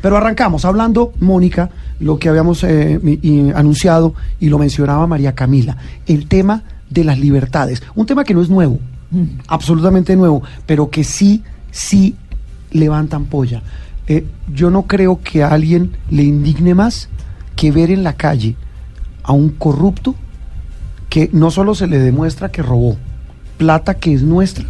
Pero arrancamos hablando, Mónica, lo que habíamos eh, y anunciado y lo mencionaba María Camila, el tema de las libertades. Un tema que no es nuevo, absolutamente nuevo, pero que sí, sí levantan polla. Eh, yo no creo que a alguien le indigne más que ver en la calle a un corrupto que no solo se le demuestra que robó plata que es nuestra,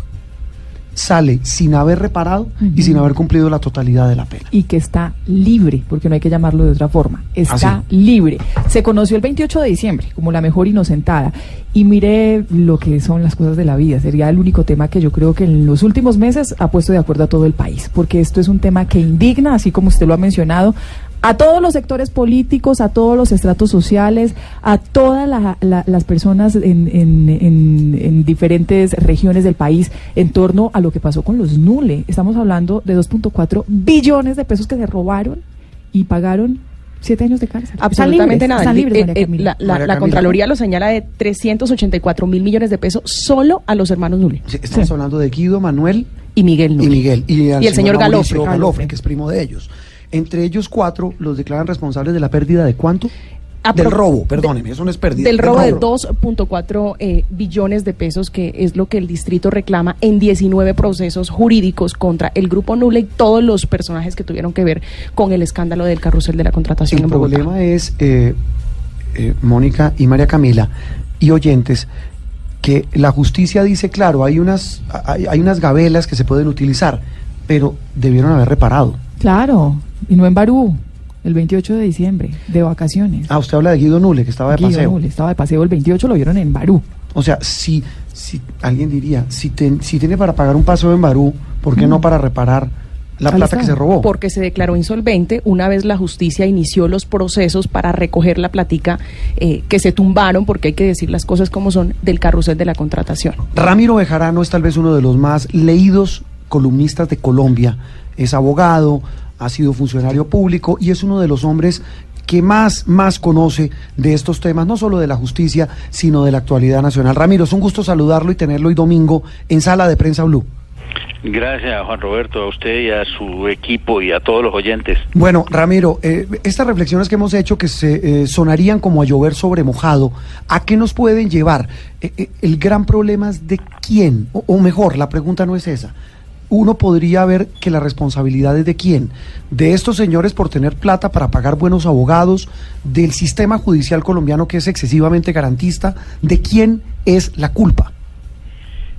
sale sin haber reparado y sin haber cumplido la totalidad de la pena. y que está libre, porque no hay que llamarlo de otra forma, está libre. Se conoció el 28 de diciembre como la mejor inocentada y mire lo que son las cosas de la vida. Sería el único tema que yo creo que en los últimos meses ha puesto de acuerdo a todo el país, porque esto es un tema que indigna, así como usted lo ha mencionado, a todos los sectores políticos, a todos los estratos sociales, a todas la- la- las personas en, en- en- en diferentes regiones del país en torno a lo que pasó con los Nule. Estamos hablando de 2.4 billones de pesos que se robaron y pagaron siete años de cárcel. Absolutamente nada. Están libres, Eh, María eh, la, la- María la Camila. Contraloría lo señala de 384 mil millones de pesos solo a los hermanos Nule Sí, Estamos Sí. hablando de Guido, Manuel y Miguel Nule. y Miguel. Y, el señor Mauricio Galofre. Galofre, que es primo de ellos. Entre ellos cuatro los declaran responsables de la pérdida de cuánto? Apro- del robo, de- perdóneme, eso no es pérdida. Del robo de 2.4 eh, billones de pesos, que es lo que el distrito reclama en 19 procesos jurídicos contra el grupo Nule y todos los personajes que tuvieron que ver con el escándalo del carrusel de la contratación El en Bogotá. problema es, eh, eh, Mónica y María Camila y oyentes, que la justicia dice, claro, hay unas, hay, hay unas gabelas que se pueden utilizar, pero debieron haber reparado. Claro, y no en Barú, el 28 de diciembre, de vacaciones. Ah, usted habla de Guido Nule, que estaba de Guido paseo. Nule estaba de paseo el 28, lo vieron en Barú. O sea, si, si alguien diría, si, ten- si tiene para pagar un paseo en Barú, ¿por qué no para reparar la plata que se robó? porque se declaró insolvente una vez la justicia inició los procesos para recoger la platica eh, que se tumbaron, porque hay que decir las cosas como son, del carrusel de la contratación. Ramiro Bejarano es tal vez uno de los más leídos columnistas de Colombia. Es abogado, ha sido funcionario público y es uno de los hombres que más, más conoce de estos temas, no solo de la justicia, sino de la actualidad nacional. Ramiro, es un gusto saludarlo y tenerlo hoy domingo en Sala de Prensa Blue. Gracias, Juan Roberto, a usted y a su equipo y a todos los oyentes. Bueno, Ramiro, eh, estas reflexiones que hemos hecho que se eh, sonarían como a llover sobre mojado, ¿a qué nos pueden llevar? Eh, el gran problema es de quién, o, o mejor, la pregunta no es esa. Uno podría ver que la responsabilidad es de quién, de estos señores por tener plata para pagar buenos abogados, del sistema judicial colombiano que es excesivamente garantista, de quién es la culpa.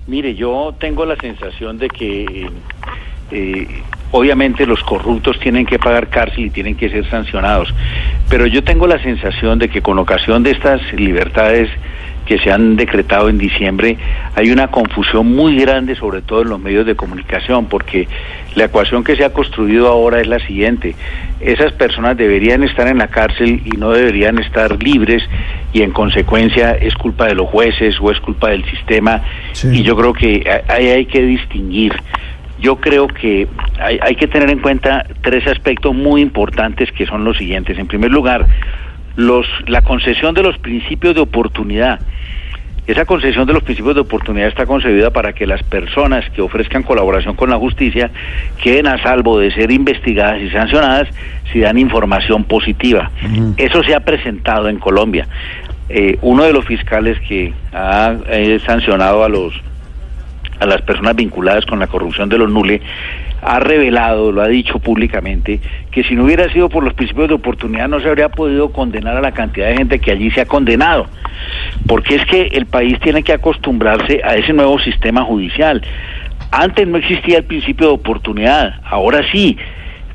Mire, yo tengo la sensación de que eh, eh, obviamente los corruptos tienen que pagar cárcel y tienen que ser sancionados, pero yo tengo la sensación de que con ocasión de estas libertades que se han decretado en diciembre, hay una confusión muy grande, sobre todo en los medios de comunicación, porque la ecuación que se ha construido ahora es la siguiente. Esas personas deberían estar en la cárcel y no deberían estar libres y en consecuencia es culpa de los jueces o es culpa del sistema Sí. y yo creo que ahí hay que distinguir. Yo creo que hay, hay que tener en cuenta tres aspectos muy importantes que son los siguientes. En primer lugar, los, la concesión de los principios de oportunidad. Esa concesión de los principios de oportunidad está concebida para que las personas que ofrezcan colaboración con la justicia queden a salvo de ser investigadas y sancionadas si dan información positiva. Eso se ha presentado en Colombia. Eh, uno de los fiscales que ha eh, sancionado a los a las personas vinculadas con la corrupción de los Nule, ha revelado, lo ha dicho públicamente, que si no hubiera sido por los principios de oportunidad no se habría podido condenar a la cantidad de gente que allí se ha condenado. Porque es que el país tiene que acostumbrarse a ese nuevo sistema judicial. Antes no existía el principio de oportunidad, ahora sí.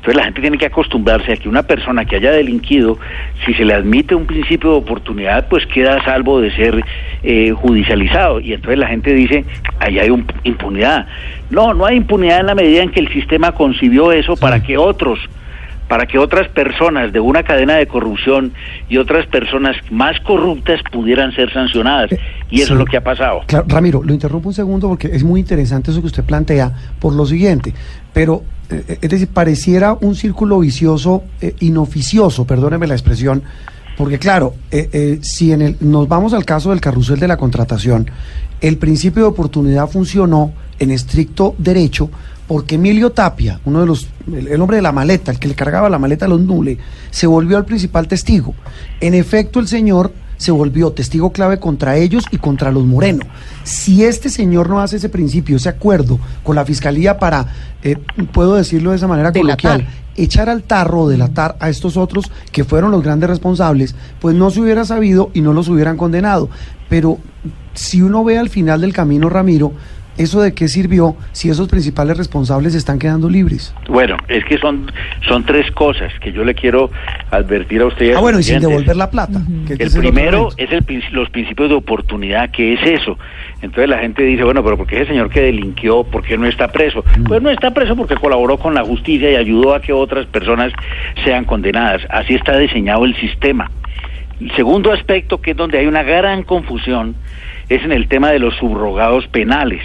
Entonces la gente tiene que acostumbrarse a que una persona que haya delinquido, si se le admite un principio de oportunidad, pues queda a salvo de ser eh, judicializado. Y entonces la gente dice, ahí hay un- impunidad. No, no hay impunidad en la medida en que el sistema concibió eso para que otros para que otras personas de una cadena de corrupción y otras personas más corruptas pudieran ser sancionadas. Y eso Sí. es lo que ha pasado. Claro, Ramiro, lo interrumpo un segundo porque es muy interesante eso que usted plantea por lo siguiente, pero eh, es decir, pareciera un círculo vicioso eh, inoficioso, perdóneme la expresión, porque claro, eh, eh, si en el, nos vamos al caso del carrusel de la contratación, el principio de oportunidad funcionó en estricto derecho porque Emilio Tapia, uno de los, el, el hombre de la maleta, el que le cargaba la maleta a los Nule, se volvió al principal testigo. En efecto, el señor se volvió testigo clave contra ellos y contra los Moreno. Si este señor no hace ese principio, ese acuerdo con la fiscalía para, eh, puedo decirlo de esa manera Delatar. coloquial, echar al tarro o delatar a estos otros que fueron los grandes responsables, pues no se hubiera sabido y no los hubieran condenado. Pero si uno ve al final del camino, Ramiro, ¿eso de qué sirvió si esos principales responsables están quedando libres? Bueno, es que son, son tres cosas que yo le quiero advertir a usted. Ah, bueno, y sin devolver la plata. que El primero es el, los principios de oportunidad, que es eso. Entonces la gente dice, bueno, pero ¿por qué ese señor que delinquió, por qué no está preso? Pues no está preso porque colaboró con la justicia y ayudó a que otras personas sean condenadas. Así está diseñado el sistema. El segundo aspecto, que es donde hay una gran confusión, es en el tema de los subrogados penales.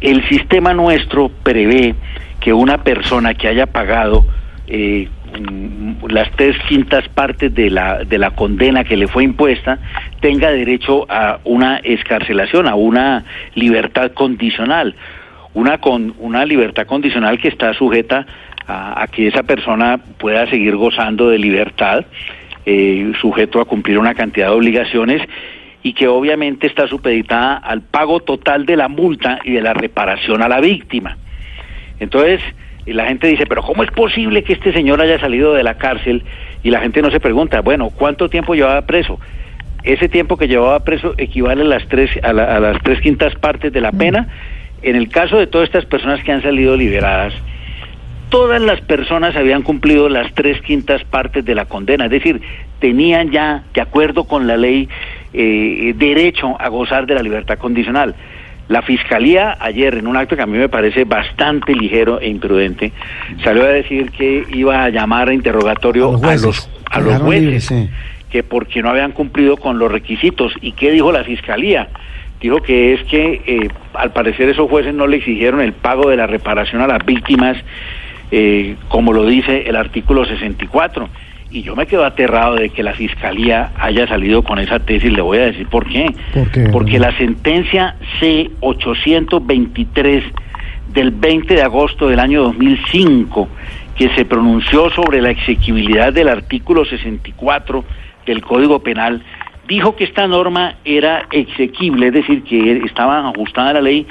El sistema nuestro prevé que una persona que haya pagado eh, mm, las tres quintas partes de la, de la condena que le fue impuesta tenga derecho a una escarcelación, a una libertad condicional. Una, con, una libertad condicional que está sujeta a, que esa persona pueda seguir gozando de libertad, eh, sujeto a cumplir una cantidad de obligaciones y que obviamente está supeditada al pago total de la multa y de la reparación a la víctima. Entonces, y la gente dice, pero ¿cómo es posible que este señor haya salido de la cárcel? Y la gente no se pregunta, bueno, ¿cuánto tiempo llevaba preso? Ese tiempo que llevaba preso equivale a las tres, a, la- a las tres quintas partes de la pena. En el caso de todas estas personas que han salido liberadas, todas las personas habían cumplido las tres quintas partes de la condena, es decir, tenían ya, de acuerdo con la ley, eh, derecho a gozar de la libertad condicional. La Fiscalía ayer, en un acto que a mí me parece bastante ligero e imprudente, salió a decir que iba a llamar a interrogatorio A los a los, jueces, que porque no habían cumplido con los requisitos. ¿Y qué dijo la Fiscalía? Dijo que es que eh, al parecer esos jueces no le exigieron el pago de la reparación a las víctimas, eh, como lo dice el artículo 64. Y yo me quedo aterrado de que la Fiscalía haya salido con esa tesis, le voy a decir por qué. ¿Por qué, Porque la sentencia C-823 del 20 de agosto del año 2005, que se pronunció sobre la exequibilidad del artículo 64 del Código Penal, dijo que esta norma era exequible, es decir, que estaba ajustada a la ley,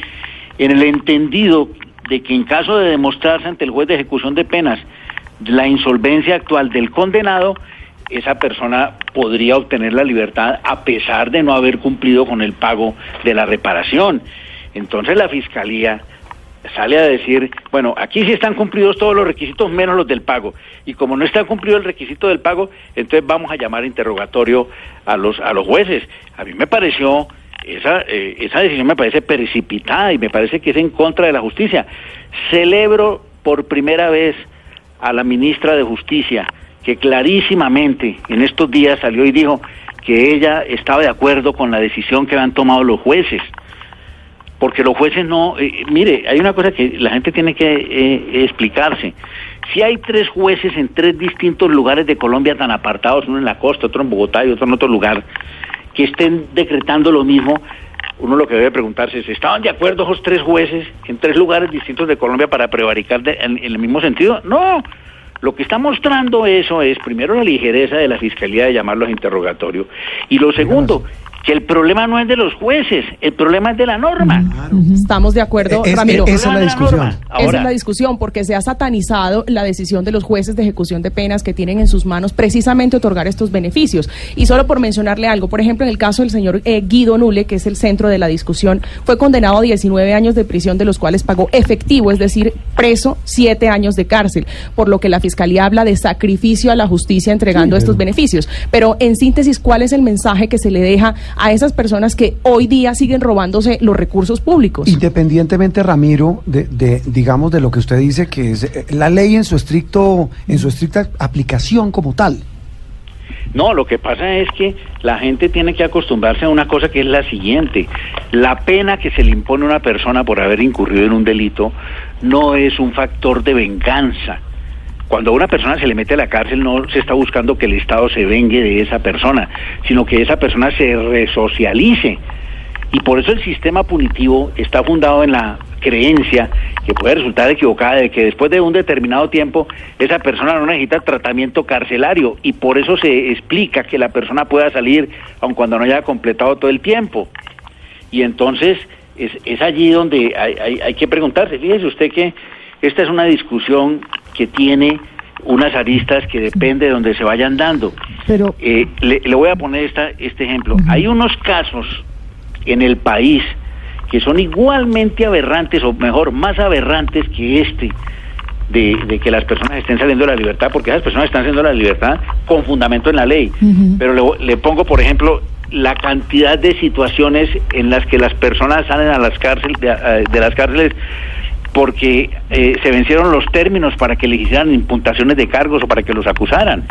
en el entendido de que en caso de demostrarse ante el juez de ejecución de penas la insolvencia actual del condenado, esa persona podría obtener la libertad a pesar de no haber cumplido con el pago de la reparación. Entonces la Fiscalía sale a decir, bueno, aquí sí están cumplidos todos los requisitos menos los del pago. Y como no está cumplido el requisito del pago, entonces vamos a llamar a interrogatorio a los, a los jueces. A mí me pareció, esa, eh, esa decisión me parece precipitada y me parece que es en contra de la justicia. Celebro por primera vez a la ministra de Justicia, que clarísimamente en estos días salió y dijo que ella estaba de acuerdo con la decisión que han tomado los jueces porque los jueces no, eh, mire, hay una cosa que la gente tiene que eh, explicarse. Si hay tres jueces en tres distintos lugares de Colombia tan apartados, uno en la costa, otro en Bogotá y otro en otro lugar, que estén decretando lo mismo, uno lo que debe preguntarse es, ¿estaban de acuerdo esos tres jueces en tres lugares distintos de Colombia para prevaricar de- en, en el mismo sentido? No. Lo que está mostrando eso es, primero, la ligereza de la Fiscalía de llamarlos interrogatorio. Y lo segundo, que el problema no es de los jueces, el problema es de la norma. Estamos de acuerdo, Es- Ramiro. esa es la discusión. Esa es la discusión, porque se ha satanizado la decisión de los jueces de ejecución de penas que tienen en sus manos precisamente otorgar estos beneficios. Y solo por mencionarle algo, por ejemplo, en el caso del señor eh, Guido Nule, que es el centro de la discusión, fue condenado a 19 años de prisión, de los cuales pagó efectivo, es decir, preso, 7 años de cárcel, por lo que la Fiscalía habla de sacrificio a la justicia entregando Sí, estos pero- beneficios. Pero en síntesis, ¿cuál es el mensaje que se le deja a esas personas que hoy día siguen robándose los recursos públicos. Independientemente, Ramiro, de, de, digamos de lo que usted dice, que es eh, la ley en su estricto, en su estricta aplicación como tal. No, lo que pasa es que la gente tiene que acostumbrarse a una cosa que es la siguiente. La pena que se le impone a una persona por haber incurrido en un delito no es un factor de venganza. Cuando a una persona se le mete a la cárcel no se está buscando que el Estado se vengue de esa persona, sino que esa persona se resocialice. Y por eso el sistema punitivo está fundado en la creencia que puede resultar equivocada de que después de un determinado tiempo esa persona no necesita tratamiento carcelario y por eso se explica que la persona pueda salir aun cuando no haya completado todo el tiempo. Y entonces es, es allí donde hay, hay, hay que preguntarse, fíjese usted que esta es una discusión que tiene unas aristas que depende de donde se vayan dando. Pero Eh, le, le voy a poner esta, este ejemplo. Hay unos casos en el país que son igualmente aberrantes, o mejor, más aberrantes que este, de, de que las personas estén saliendo de la libertad, porque esas personas están saliendo de la libertad con fundamento en la ley. Pero le, le pongo, por ejemplo, la cantidad de situaciones en las que las personas salen a las cárceles, de, a- de las cárceles porque eh, se vencieron los términos para que le hicieran imputaciones de cargos o para que los acusaran.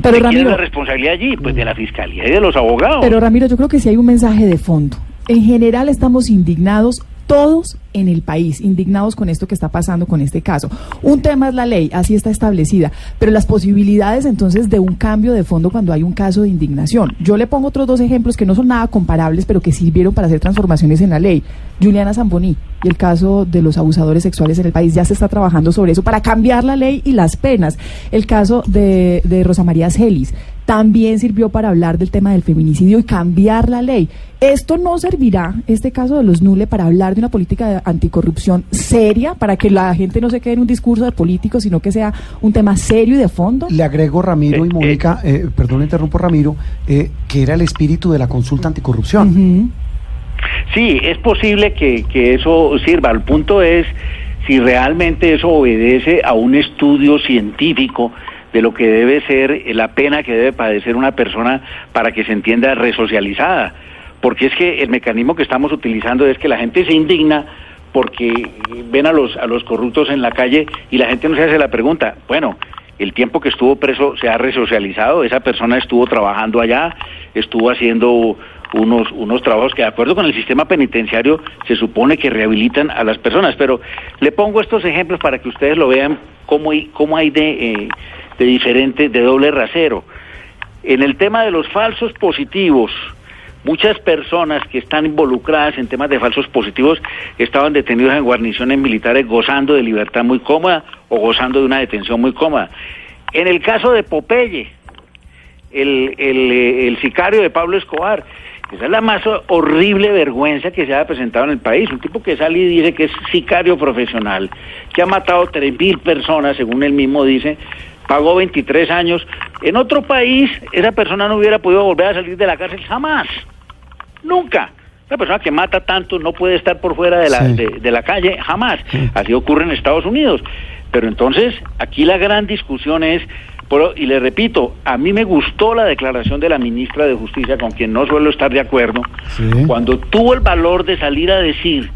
Pero, ¿De quién es Ramiro- la responsabilidad allí? Pues de la fiscalía y de los abogados. Pero Ramiro, yo creo que sí hay un mensaje de fondo. En general estamos indignados todos en el país, indignados con esto que está pasando con este caso. Un tema es la ley, así está establecida, pero las posibilidades entonces de un cambio de fondo cuando hay un caso de indignación. Yo le pongo otros dos ejemplos que no son nada comparables, pero que sirvieron para hacer transformaciones en la ley. Juliana Zamboni y el caso de los abusadores sexuales en el país, ya se está trabajando sobre eso para cambiar la ley y las penas. El caso de, de Rosa María Celis también sirvió para hablar del tema del feminicidio y cambiar la ley. Esto no servirá, este caso de los Nule, para hablar de una política de anticorrupción seria, para que la gente no se quede en un discurso de políticos, sino que sea un tema serio y de fondo. Le agrego, Ramiro Eh, y Mónica, eh, perdón, interrumpo, Ramiro, eh, que era el espíritu de la consulta anticorrupción. Sí, es posible que, que eso sirva. El punto es si realmente eso obedece a un estudio científico de lo que debe ser la pena que debe padecer una persona para que se entienda resocializada. Porque es que el mecanismo que estamos utilizando es que la gente se indigna porque ven a los, a los corruptos en la calle y la gente no se hace la pregunta, bueno, el tiempo que estuvo preso se ha resocializado, esa persona estuvo trabajando allá, estuvo haciendo unos, unos trabajos que de acuerdo con el sistema penitenciario se supone que rehabilitan a las personas, pero le pongo estos ejemplos para que ustedes lo vean cómo hay, cómo hay de, eh, de diferente, de doble rasero. En el tema de los falsos positivos, muchas personas que están involucradas en temas de falsos positivos estaban detenidos en guarniciones militares gozando de libertad muy cómoda o gozando de una detención muy cómoda. En el caso de Popeye, el, el, eh, sicario de Pablo Escobar, esa es la más ho- horrible vergüenza que se ha presentado en el país. Un tipo que sale y dice que es sicario profesional, que ha matado tres mil personas, según él mismo dice, pagó 23 años. En otro país, esa persona no hubiera podido volver a salir de la cárcel jamás. Nunca. Una persona que mata tanto no puede estar por fuera de la, Sí. de, de la calle jamás. Así ocurre en Estados Unidos. Pero entonces, aquí la gran discusión es, pero- y le repito, a mí me gustó la declaración de la ministra de Justicia, con quien no suelo estar de acuerdo, Sí. cuando tuvo el valor de salir a decir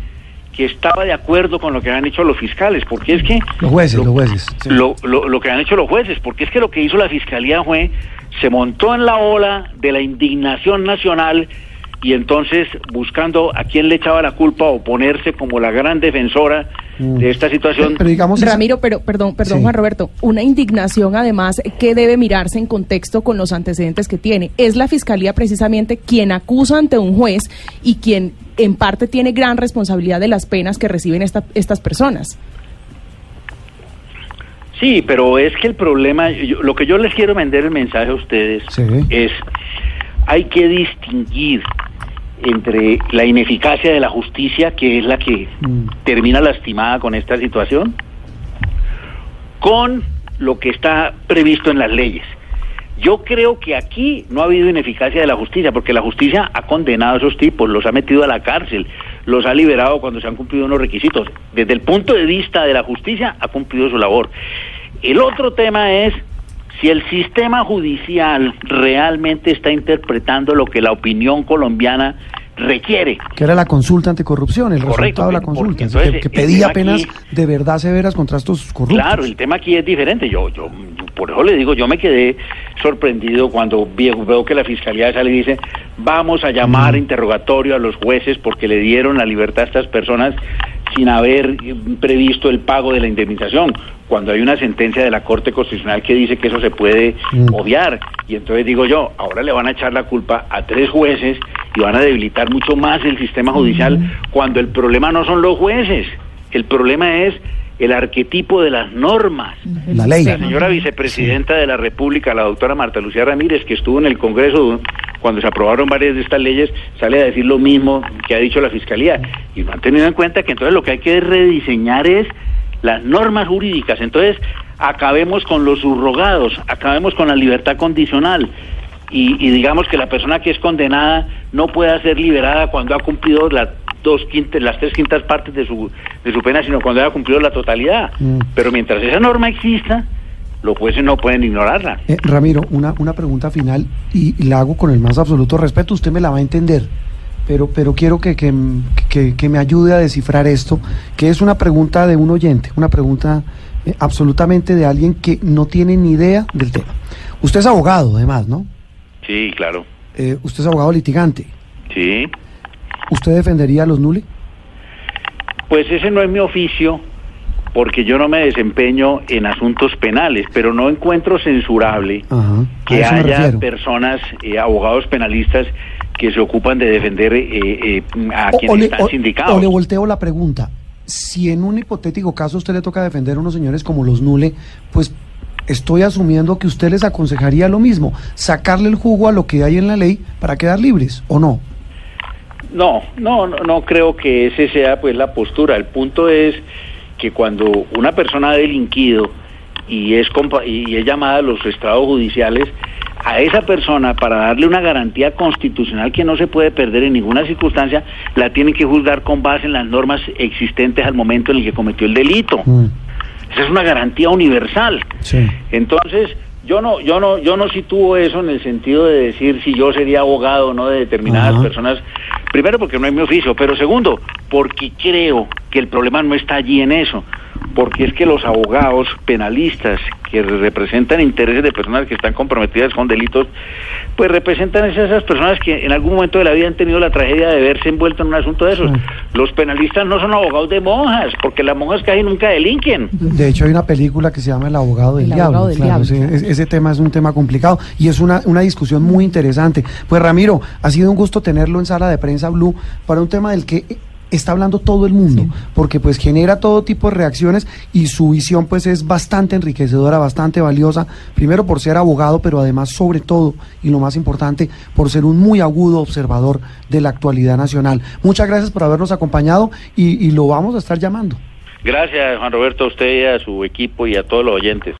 que estaba de acuerdo con lo que han hecho los fiscales, porque es que Los jueces, lo- los jueces. sí. lo, lo, lo que han hecho los jueces, porque es que lo que hizo la fiscalía fue, se montó en la ola de la indignación nacional y entonces buscando a quién le echaba la culpa o ponerse como la gran defensora Mm. de esta situación. Pero digamos, Ramiro, pero perdón, perdón Sí. Juan Roberto, una indignación además que debe mirarse en contexto con los antecedentes que tiene. Es la fiscalía precisamente quien acusa ante un juez y quien en parte tiene gran responsabilidad de las penas que reciben esta- estas personas. Sí, pero es que el problema, yo- lo que yo les quiero vender el mensaje a ustedes Sí. es, hay que distinguir entre la ineficacia de la justicia, que es la que Mm. termina lastimada con esta situación, con lo que está previsto en las leyes. Yo creo que aquí no ha habido ineficacia de la justicia, porque la justicia ha condenado a esos tipos, los ha metido a la cárcel, los ha liberado cuando se han cumplido unos requisitos. Desde el punto de vista de la justicia, ha cumplido su labor. El otro tema es Si el sistema judicial realmente está interpretando lo que la opinión colombiana requiere. Que era la consulta anticorrupción, el Correcto, resultado de la consulta, entonces que, que pedía penas aquí- de verdad severas contra estos corruptos. Claro, el tema aquí es diferente. Yo, yo, por eso le digo, yo me quedé sorprendido cuando veo que la fiscalía sale y dice, vamos a llamar a interrogatorio a los jueces porque le dieron la libertad a estas personas sin haber eh, previsto el pago de la indemnización, cuando hay una sentencia de la Corte Constitucional que dice que eso se puede Mm. obviar. Y entonces digo yo, ahora le van a echar la culpa a tres jueces y van a debilitar mucho más el sistema judicial cuando el problema no son los jueces, el problema es el arquetipo de las normas. La ley. La señora vicepresidenta de la República, la doctora Marta Lucía Ramírez, que estuvo en el Congreso cuando se aprobaron varias de estas leyes, sale a decir lo mismo que ha dicho la Fiscalía. Y no han tenido en cuenta que entonces lo que hay que rediseñar es las normas jurídicas. Entonces, acabemos con los subrogados, acabemos con la libertad condicional. Y, y digamos que la persona que es condenada no pueda ser liberada cuando ha cumplido las dos quintas, las tres quintas partes de su, de su pena, sino cuando haya cumplido la totalidad. Mm. Pero mientras esa norma exista, los jueces no pueden ignorarla. Eh, Ramiro, una, una pregunta final y, y la hago con el más absoluto respeto, usted me la va a entender, pero, pero quiero que, que, que- que me ayude a descifrar esto, que es una pregunta de un oyente, una pregunta eh, absolutamente de alguien que no tiene ni idea del tema. Usted es abogado, además, ¿no? Sí, claro. Eh, usted es abogado litigante. Sí. ¿Usted defendería a los Nule? Pues ese no es mi oficio, porque yo no me desempeño en asuntos penales, pero no encuentro censurable Ajá, que haya personas, eh, abogados penalistas, que se ocupan de defender eh, eh, a O- o quienes le- están o- sindicados. o le volteo la pregunta. Si en un hipotético caso a usted le toca defender a unos señores como los Nule, pues estoy asumiendo que usted les aconsejaría lo mismo, sacarle el jugo a lo que hay en la ley para quedar libres, ¿o no? No, no, no, no creo que ese sea pues la postura. El punto es que cuando una persona ha delinquido y es compa- y es llamada a los estrados judiciales, a esa persona para darle una garantía constitucional que no se puede perder en ninguna circunstancia, la tienen que juzgar con base en las normas existentes al momento en el que cometió el delito. Mm, Esa es una garantía universal. sí. Entonces, yo no, yo no, yo no sitúo eso en el sentido de decir si yo sería abogado o no de determinadas Ajá. personas. Primero porque no es mi oficio, pero segundo, porque creo que el problema no está allí en eso. Porque es que los abogados penalistas que representan intereses de personas que están comprometidas con delitos, pues representan esas esas personas que en algún momento de la vida han tenido la tragedia de verse envuelto en un asunto de esos. Los penalistas no son abogados de monjas, porque las monjas casi nunca delinquen. De hecho, hay una película que se llama El abogado del El diablo. abogado del claro, diablo, sí, es- ese tema es un tema complicado y es una, una discusión muy interesante. Pues Ramiro, ha sido un gusto tenerlo en sala de prensa Blue para un tema del que está hablando todo el mundo, porque pues genera todo tipo de reacciones y su visión pues es bastante enriquecedora, bastante valiosa, primero por ser abogado, pero además sobre todo, y lo más importante, por ser un muy agudo observador de la actualidad nacional. Muchas gracias por habernos acompañado y, y lo vamos a estar llamando. Gracias, Juan Roberto, a usted y a su equipo y a todos los oyentes.